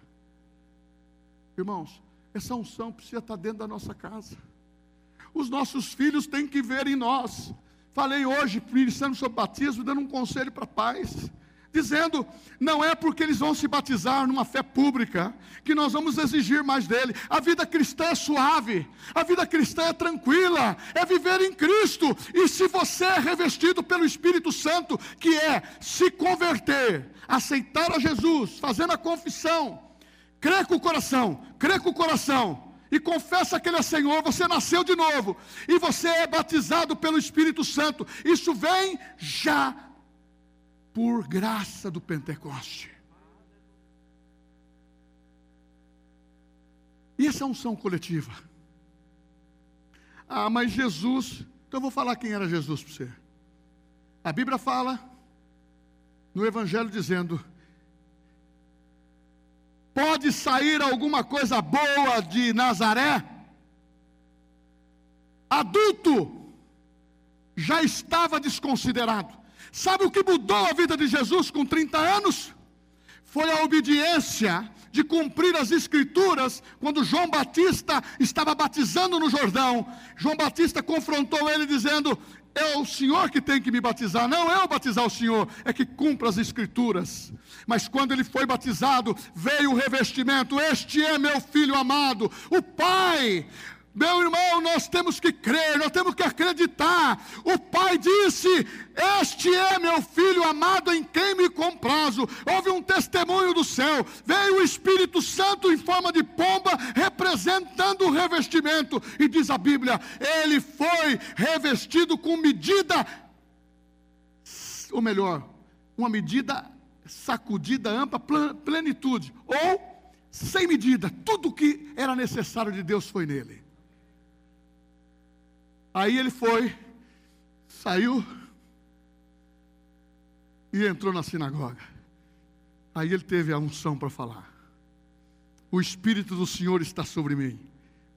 Irmãos, essa unção precisa estar dentro da nossa casa. Os nossos filhos têm que ver em nós. Falei hoje, ministrando sobre batismo, dando um conselho para pais dizendo: não é porque eles vão se batizar numa fé pública que nós vamos exigir mais dele. A vida cristã é suave, a vida cristã é tranquila, é viver em Cristo. E se você é revestido pelo Espírito Santo, que é se converter, aceitar a Jesus, fazendo a confissão, crer com o coração, crer com o coração. E confessa que Ele é Senhor, você nasceu de novo, e você é batizado pelo Espírito Santo. Isso vem já por graça do Pentecoste. Essa é unção coletiva. Ah, mas Jesus, então eu vou falar quem era Jesus para você. A Bíblia fala no Evangelho dizendo: pode sair alguma coisa boa de Nazaré? Adulto, já estava desconsiderado. Sabe o que mudou a vida de Jesus com 30 anos? foi a obediência de cumprir as escrituras, quando João Batista estava batizando no Jordão, João Batista confrontou ele dizendo: é o Senhor que tem que me batizar, não eu batizar o Senhor, é que cumpra as Escrituras. Mas quando ele foi batizado, veio o revestimento: Este é meu filho amado, o Pai meu irmão, nós temos que crer, nós temos que acreditar. O pai disse: Este é meu filho amado em quem me comprazo. Houve um testemunho do céu. Veio o Espírito Santo em forma de pomba, representando o revestimento. E diz a Bíblia: Ele foi revestido com medida, ou melhor, uma medida sacudida, ampla, plenitude, ou sem medida. Tudo que era necessário de Deus foi nele. Aí ele foi, saiu e entrou na sinagoga. Aí ele teve a unção para falar. O Espírito do Senhor está sobre mim,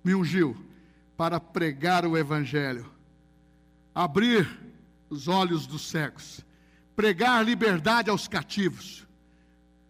me ungiu para pregar o Evangelho, abrir os olhos dos cegos, pregar liberdade aos cativos.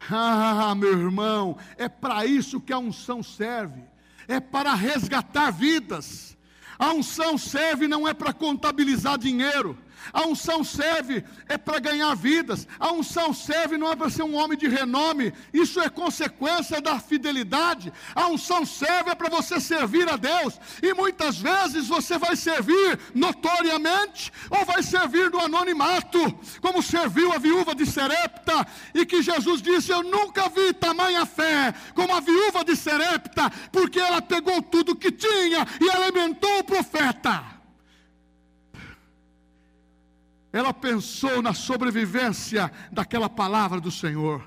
Ah, meu irmão, é para isso que a unção serve, é para resgatar vidas a unção serve não é para contabilizar dinheiro. A unção serve é para ganhar vidas. A unção serve não é para ser um homem de renome. Isso é consequência da fidelidade. A unção serve é para você servir a Deus. E muitas vezes você vai servir notoriamente ou vai servir no anonimato, como serviu a viúva de Serepta, e que Jesus disse: Eu nunca vi tamanha fé como a viúva de Serepta, porque ela pegou tudo que tinha e alimentou o profeta. Ela pensou na sobrevivência daquela palavra do Senhor.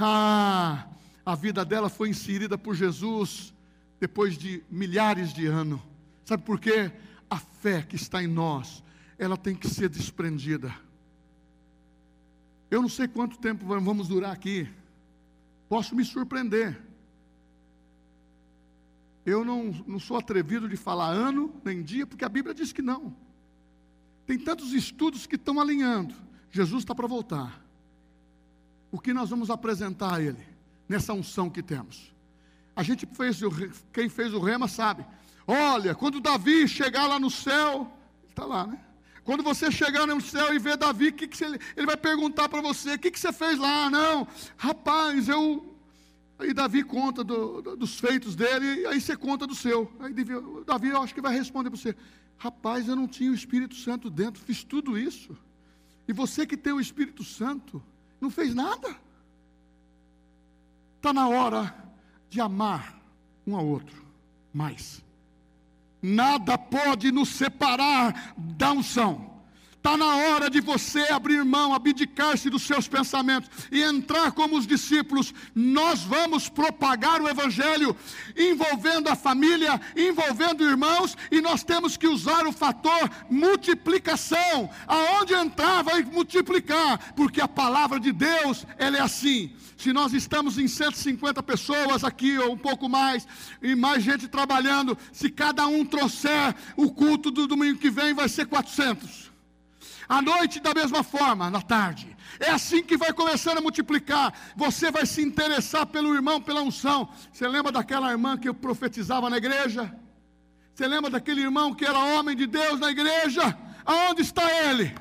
Ah, a vida dela foi inserida por Jesus depois de milhares de anos. Sabe por quê? A fé que está em nós, ela tem que ser desprendida. Eu não sei quanto tempo vamos durar aqui. Posso me surpreender. Eu não, não sou atrevido de falar ano nem dia, porque a Bíblia diz que não. Tem tantos estudos que estão alinhando. Jesus está para voltar. O que nós vamos apresentar a Ele nessa unção que temos? A gente fez, quem fez o rema sabe. Olha, quando Davi chegar lá no céu, está lá, né? Quando você chegar no céu e ver Davi, que que você, ele vai perguntar para você: o que, que você fez lá? Não, rapaz, eu. Aí Davi conta do, do, dos feitos dele, e aí você conta do seu. Aí Davi, eu acho que vai responder para você: Rapaz, eu não tinha o Espírito Santo dentro, fiz tudo isso. E você que tem o Espírito Santo, não fez nada. Está na hora de amar um ao outro mais. Nada pode nos separar da unção. Está na hora de você abrir mão, abdicar-se dos seus pensamentos e entrar como os discípulos. Nós vamos propagar o Evangelho envolvendo a família, envolvendo irmãos, e nós temos que usar o fator multiplicação. Aonde entrar, vai multiplicar, porque a palavra de Deus, ela é assim. Se nós estamos em 150 pessoas aqui, ou um pouco mais, e mais gente trabalhando, se cada um trouxer o culto do domingo que vem, vai ser 400. À noite, da mesma forma, na tarde. É assim que vai começando a multiplicar. Você vai se interessar pelo irmão, pela unção. Você lembra daquela irmã que eu profetizava na igreja? Você lembra daquele irmão que era homem de Deus na igreja? Aonde está ele?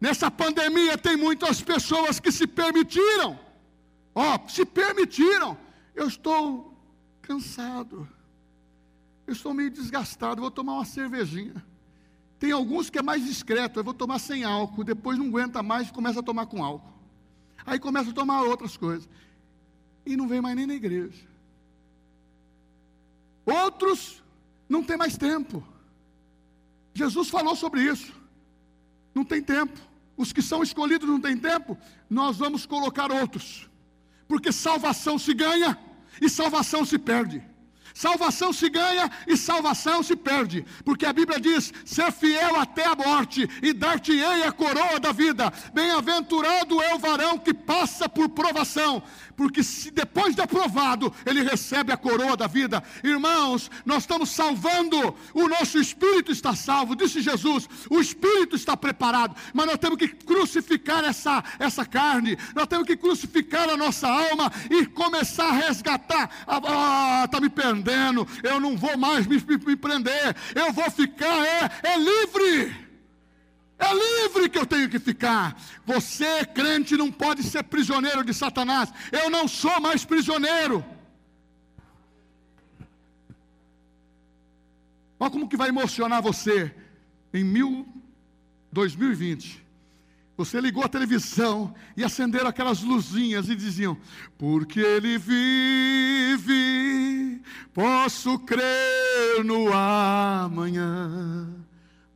Nessa pandemia tem muitas pessoas que se permitiram. Ó, oh, se permitiram. Eu estou cansado. Eu estou meio desgastado. Vou tomar uma cervejinha. Tem alguns que é mais discreto, eu vou tomar sem álcool, depois não aguenta mais e começa a tomar com álcool. Aí começa a tomar outras coisas. E não vem mais nem na igreja. Outros não tem mais tempo. Jesus falou sobre isso. Não tem tempo. Os que são escolhidos não têm tempo. Nós vamos colocar outros. Porque salvação se ganha e salvação se perde. Salvação se ganha e salvação se perde, porque a Bíblia diz: ser fiel até a morte e dar-te-ei a coroa da vida. Bem-aventurado é o varão que passa por provação, porque se depois de aprovado, ele recebe a coroa da vida. Irmãos, nós estamos salvando, o nosso espírito está salvo, disse Jesus, o espírito está preparado, mas nós temos que crucificar essa, essa carne, nós temos que crucificar a nossa alma e começar a resgatar. Ah, está me perdendo eu não vou mais me, me, me prender, eu vou ficar, é, é livre. É livre que eu tenho que ficar. Você, crente, não pode ser prisioneiro de Satanás. Eu não sou mais prisioneiro. Olha como que vai emocionar você em mil, 2020. Você ligou a televisão e acenderam aquelas luzinhas e diziam: Porque ele vive, posso crer no amanhã.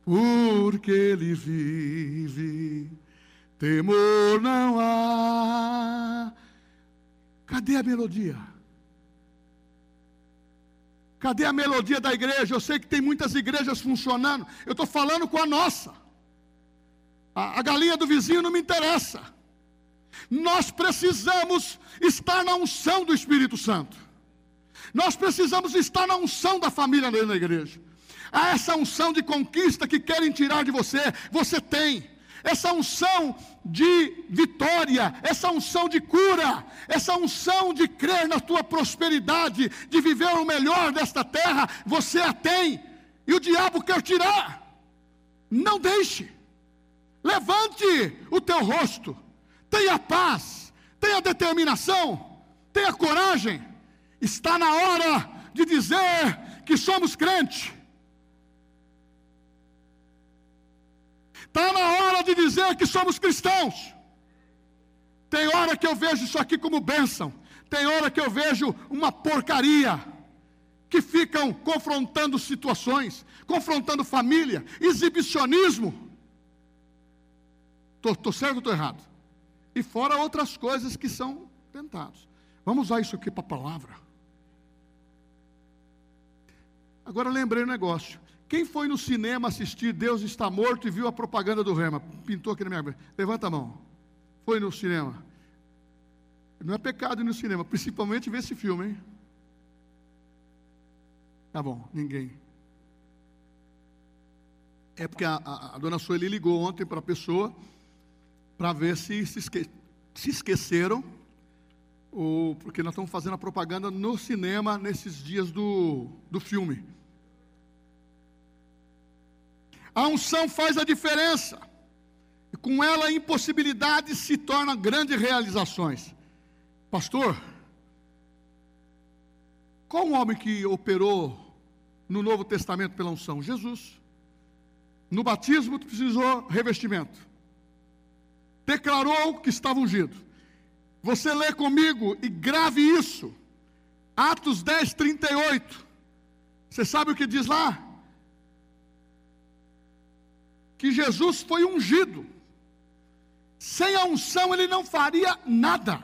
Porque ele vive, temor não há. Cadê a melodia? Cadê a melodia da igreja? Eu sei que tem muitas igrejas funcionando. Eu estou falando com a nossa. A, a galinha do vizinho não me interessa. Nós precisamos estar na unção do Espírito Santo. Nós precisamos estar na unção da família dentro da igreja. Há essa unção de conquista que querem tirar de você, você tem. Essa unção de vitória, essa unção de cura, essa unção de crer na tua prosperidade, de viver o melhor desta terra, você a tem. E o diabo quer tirar. Não deixe. Levante o teu rosto, tenha paz, tenha determinação, tenha coragem. Está na hora de dizer que somos crente. Está na hora de dizer que somos cristãos. Tem hora que eu vejo isso aqui como bênção, tem hora que eu vejo uma porcaria. Que ficam confrontando situações, confrontando família, exibicionismo. Estou certo ou estou errado? E fora outras coisas que são tentados. Vamos usar isso aqui para a palavra. Agora lembrei um negócio. Quem foi no cinema assistir Deus está morto e viu a propaganda do Rema? Pintou aqui na minha. Levanta a mão. Foi no cinema. Não é pecado ir no cinema, principalmente ver esse filme, hein? Tá bom, ninguém. É porque a, a, a dona Sueli ligou ontem para a pessoa para ver se se, esque se esqueceram, ou porque nós estamos fazendo a propaganda no cinema nesses dias do, do filme. A unção faz a diferença. E com ela a impossibilidade se torna grandes realizações. Pastor, qual o homem que operou no Novo Testamento pela unção? Jesus. No batismo precisou revestimento declarou que estava ungido. Você lê comigo e grave isso. Atos 10, 38. Você sabe o que diz lá? Que Jesus foi ungido. Sem a unção ele não faria nada.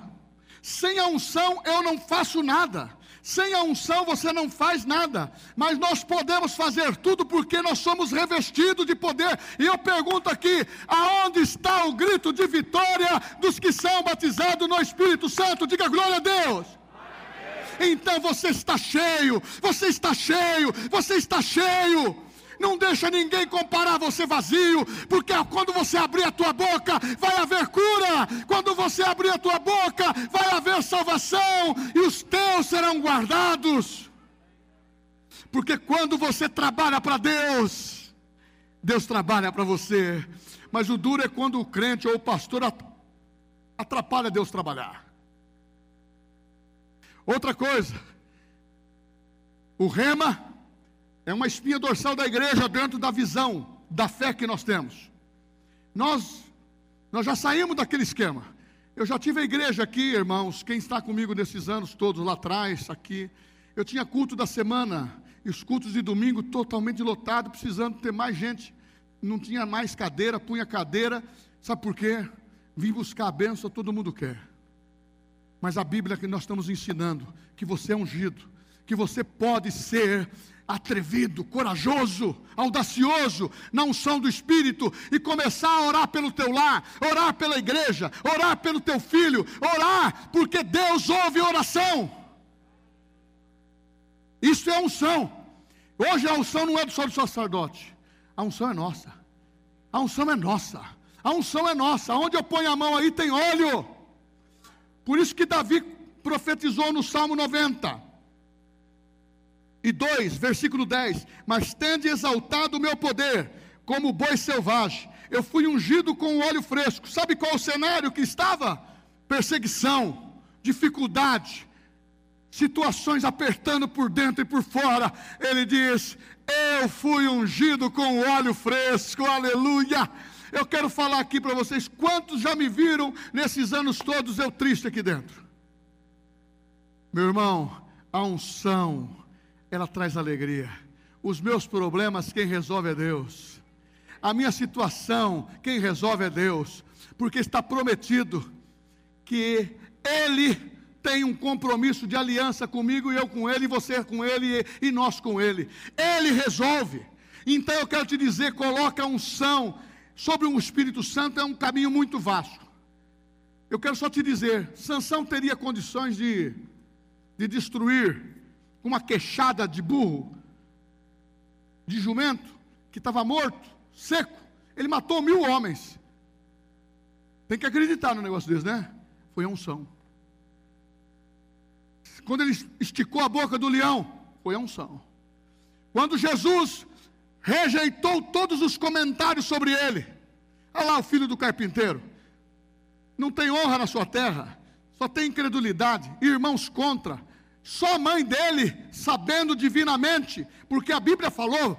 Sem a unção eu não faço nada. Sem a unção você não faz nada, mas nós podemos fazer tudo porque nós somos revestidos de poder. E eu pergunto aqui: aonde está o grito de vitória dos que são batizados no Espírito Santo? Diga glória a Deus. Então você está cheio, você está cheio, você está cheio. Não deixa ninguém comparar você vazio, porque quando você abrir a tua boca, vai haver cura. Quando você abrir a tua boca, vai haver salvação e os teus serão guardados. Porque quando você trabalha para Deus, Deus trabalha para você. Mas o duro é quando o crente ou o pastor atrapalha Deus trabalhar. Outra coisa, o rema é uma espinha dorsal da igreja dentro da visão da fé que nós temos. Nós, nós já saímos daquele esquema. Eu já tive a igreja aqui, irmãos, quem está comigo nesses anos todos lá atrás, aqui. Eu tinha culto da semana, e os cultos de domingo totalmente lotados, precisando ter mais gente. Não tinha mais cadeira, punha cadeira. Sabe por quê? Vim buscar a bênção, todo mundo quer. Mas a Bíblia que nós estamos ensinando, que você é ungido, que você pode ser atrevido, corajoso, audacioso na unção do Espírito e começar a orar pelo teu lar, orar pela igreja, orar pelo teu filho, orar porque Deus ouve oração. Isso é unção. Hoje a unção não é só do sacerdote, a unção é nossa. A unção é nossa. A unção é nossa. Onde eu ponho a mão aí tem óleo. Por isso que Davi profetizou no Salmo 90 e 2, versículo 10: Mas tende exaltado o meu poder, como boi selvagem. Eu fui ungido com óleo fresco. Sabe qual o cenário que estava? Perseguição, dificuldade, situações apertando por dentro e por fora. Ele diz: Eu fui ungido com óleo fresco, aleluia. Eu quero falar aqui para vocês: quantos já me viram nesses anos todos eu triste aqui dentro? Meu irmão, a unção ela traz alegria. Os meus problemas, quem resolve é Deus. A minha situação, quem resolve é Deus. Porque está prometido que Ele tem um compromisso de aliança comigo e eu com Ele, e você com Ele e nós com Ele. Ele resolve. Então eu quero te dizer: coloca a unção sobre o Espírito Santo, é um caminho muito vasto. Eu quero só te dizer: Sansão teria condições de, de destruir uma queixada de burro, de jumento, que estava morto, seco. Ele matou mil homens. Tem que acreditar no negócio desse, né? Foi a unção. Quando ele esticou a boca do leão, foi a unção. Quando Jesus rejeitou todos os comentários sobre ele, olha lá o filho do carpinteiro, não tem honra na sua terra, só tem incredulidade, irmãos contra, só a mãe dele, sabendo divinamente, porque a Bíblia falou,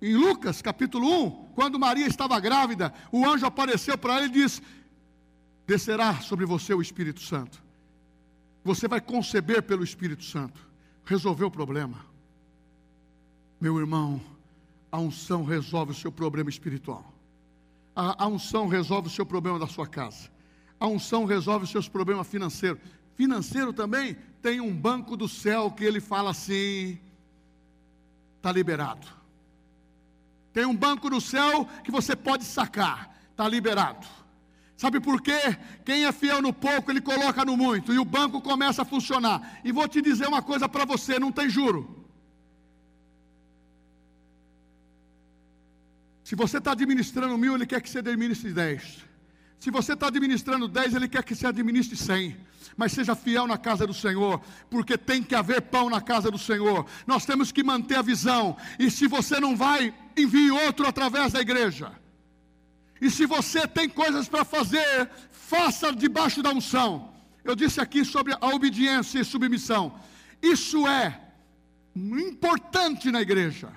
em Lucas capítulo 1, quando Maria estava grávida, o anjo apareceu para ela e disse: Descerá sobre você o Espírito Santo. Você vai conceber pelo Espírito Santo. Resolveu o problema. Meu irmão, a unção resolve o seu problema espiritual. A, a unção resolve o seu problema da sua casa. A unção resolve os seus problemas financeiros financeiro também, tem um banco do céu que ele fala assim: está liberado. Tem um banco do céu que você pode sacar, está liberado. Sabe por quê? Quem é fiel no pouco, ele coloca no muito, e o banco começa a funcionar. E vou te dizer uma coisa para você: não tem juro. Se você está administrando mil, ele quer que você administre dez. Se você está administrando dez, ele quer que você administre cem mas seja fiel na casa do Senhor, porque tem que haver pão na casa do Senhor. Nós temos que manter a visão, e se você não vai, envie outro através da igreja. E se você tem coisas para fazer, faça debaixo da unção. Eu disse aqui sobre a obediência e submissão. Isso é importante na igreja.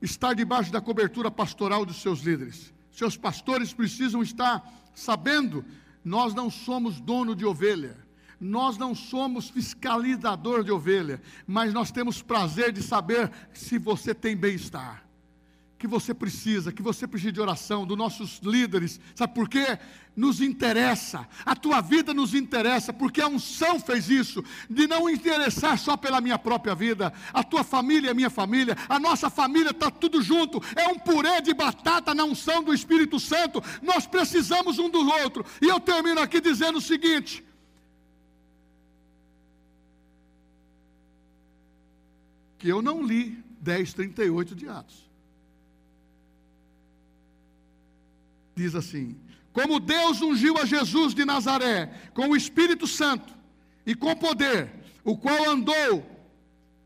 Estar debaixo da cobertura pastoral dos seus líderes. Seus pastores precisam estar sabendo nós não somos dono de ovelha, nós não somos fiscalizador de ovelha, mas nós temos prazer de saber se você tem bem-estar que você precisa, que você precisa de oração, dos nossos líderes, sabe por quê? Nos interessa, a tua vida nos interessa, porque a unção fez isso, de não interessar só pela minha própria vida, a tua família é minha família, a nossa família está tudo junto, é um purê de batata na unção do Espírito Santo, nós precisamos um do outro, e eu termino aqui dizendo o seguinte: que eu não li 10,38 de Atos. Diz assim: Como Deus ungiu a Jesus de Nazaré com o Espírito Santo e com poder, o qual andou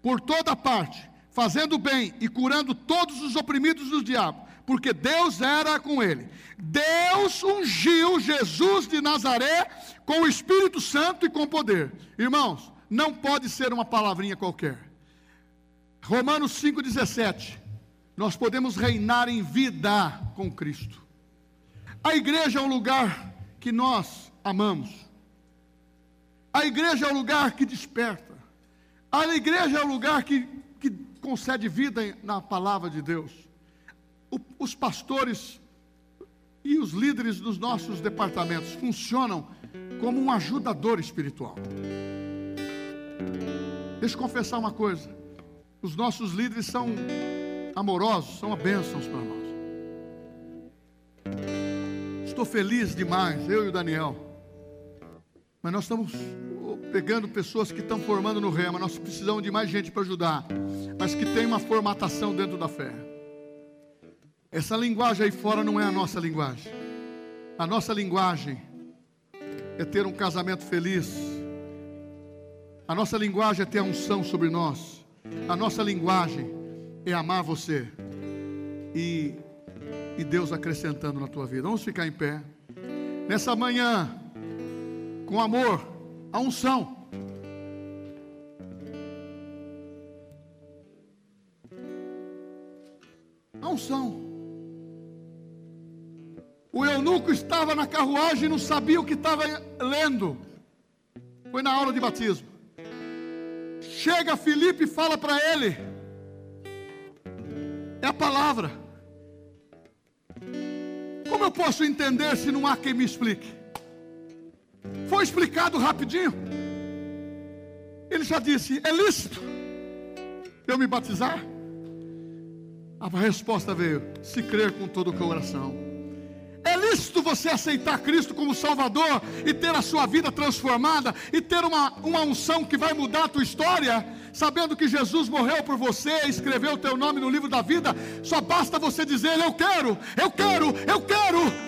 por toda parte, fazendo bem e curando todos os oprimidos do diabo, porque Deus era com ele. Deus ungiu Jesus de Nazaré com o Espírito Santo e com poder. Irmãos, não pode ser uma palavrinha qualquer. Romanos 5,17. Nós podemos reinar em vida com Cristo. A igreja é um lugar que nós amamos. A igreja é um lugar que desperta. A igreja é um lugar que, que concede vida na palavra de Deus. O, os pastores e os líderes dos nossos departamentos funcionam como um ajudador espiritual. Deixa eu confessar uma coisa: os nossos líderes são amorosos, são bênçãos para nós. Estou feliz demais, eu e o Daniel. Mas nós estamos pegando pessoas que estão formando no rema. Nós precisamos de mais gente para ajudar, mas que tem uma formatação dentro da fé. Essa linguagem aí fora não é a nossa linguagem. A nossa linguagem é ter um casamento feliz. A nossa linguagem é ter a unção sobre nós. A nossa linguagem é amar você. E, e Deus acrescentando na tua vida. Vamos ficar em pé. Nessa manhã, com amor, a unção. A unção. O eunuco estava na carruagem e não sabia o que estava lendo. Foi na aula de batismo. Chega Felipe e fala para ele. É a palavra. Como eu posso entender se não há quem me explique? Foi explicado rapidinho. Ele já disse: É lícito eu me batizar? A resposta veio: Se crer com todo o coração. É lícito você aceitar Cristo como Salvador e ter a sua vida transformada e ter uma, uma unção que vai mudar a tua história, sabendo que Jesus morreu por você, escreveu o teu nome no livro da vida. Só basta você dizer: Eu quero, eu quero, eu quero.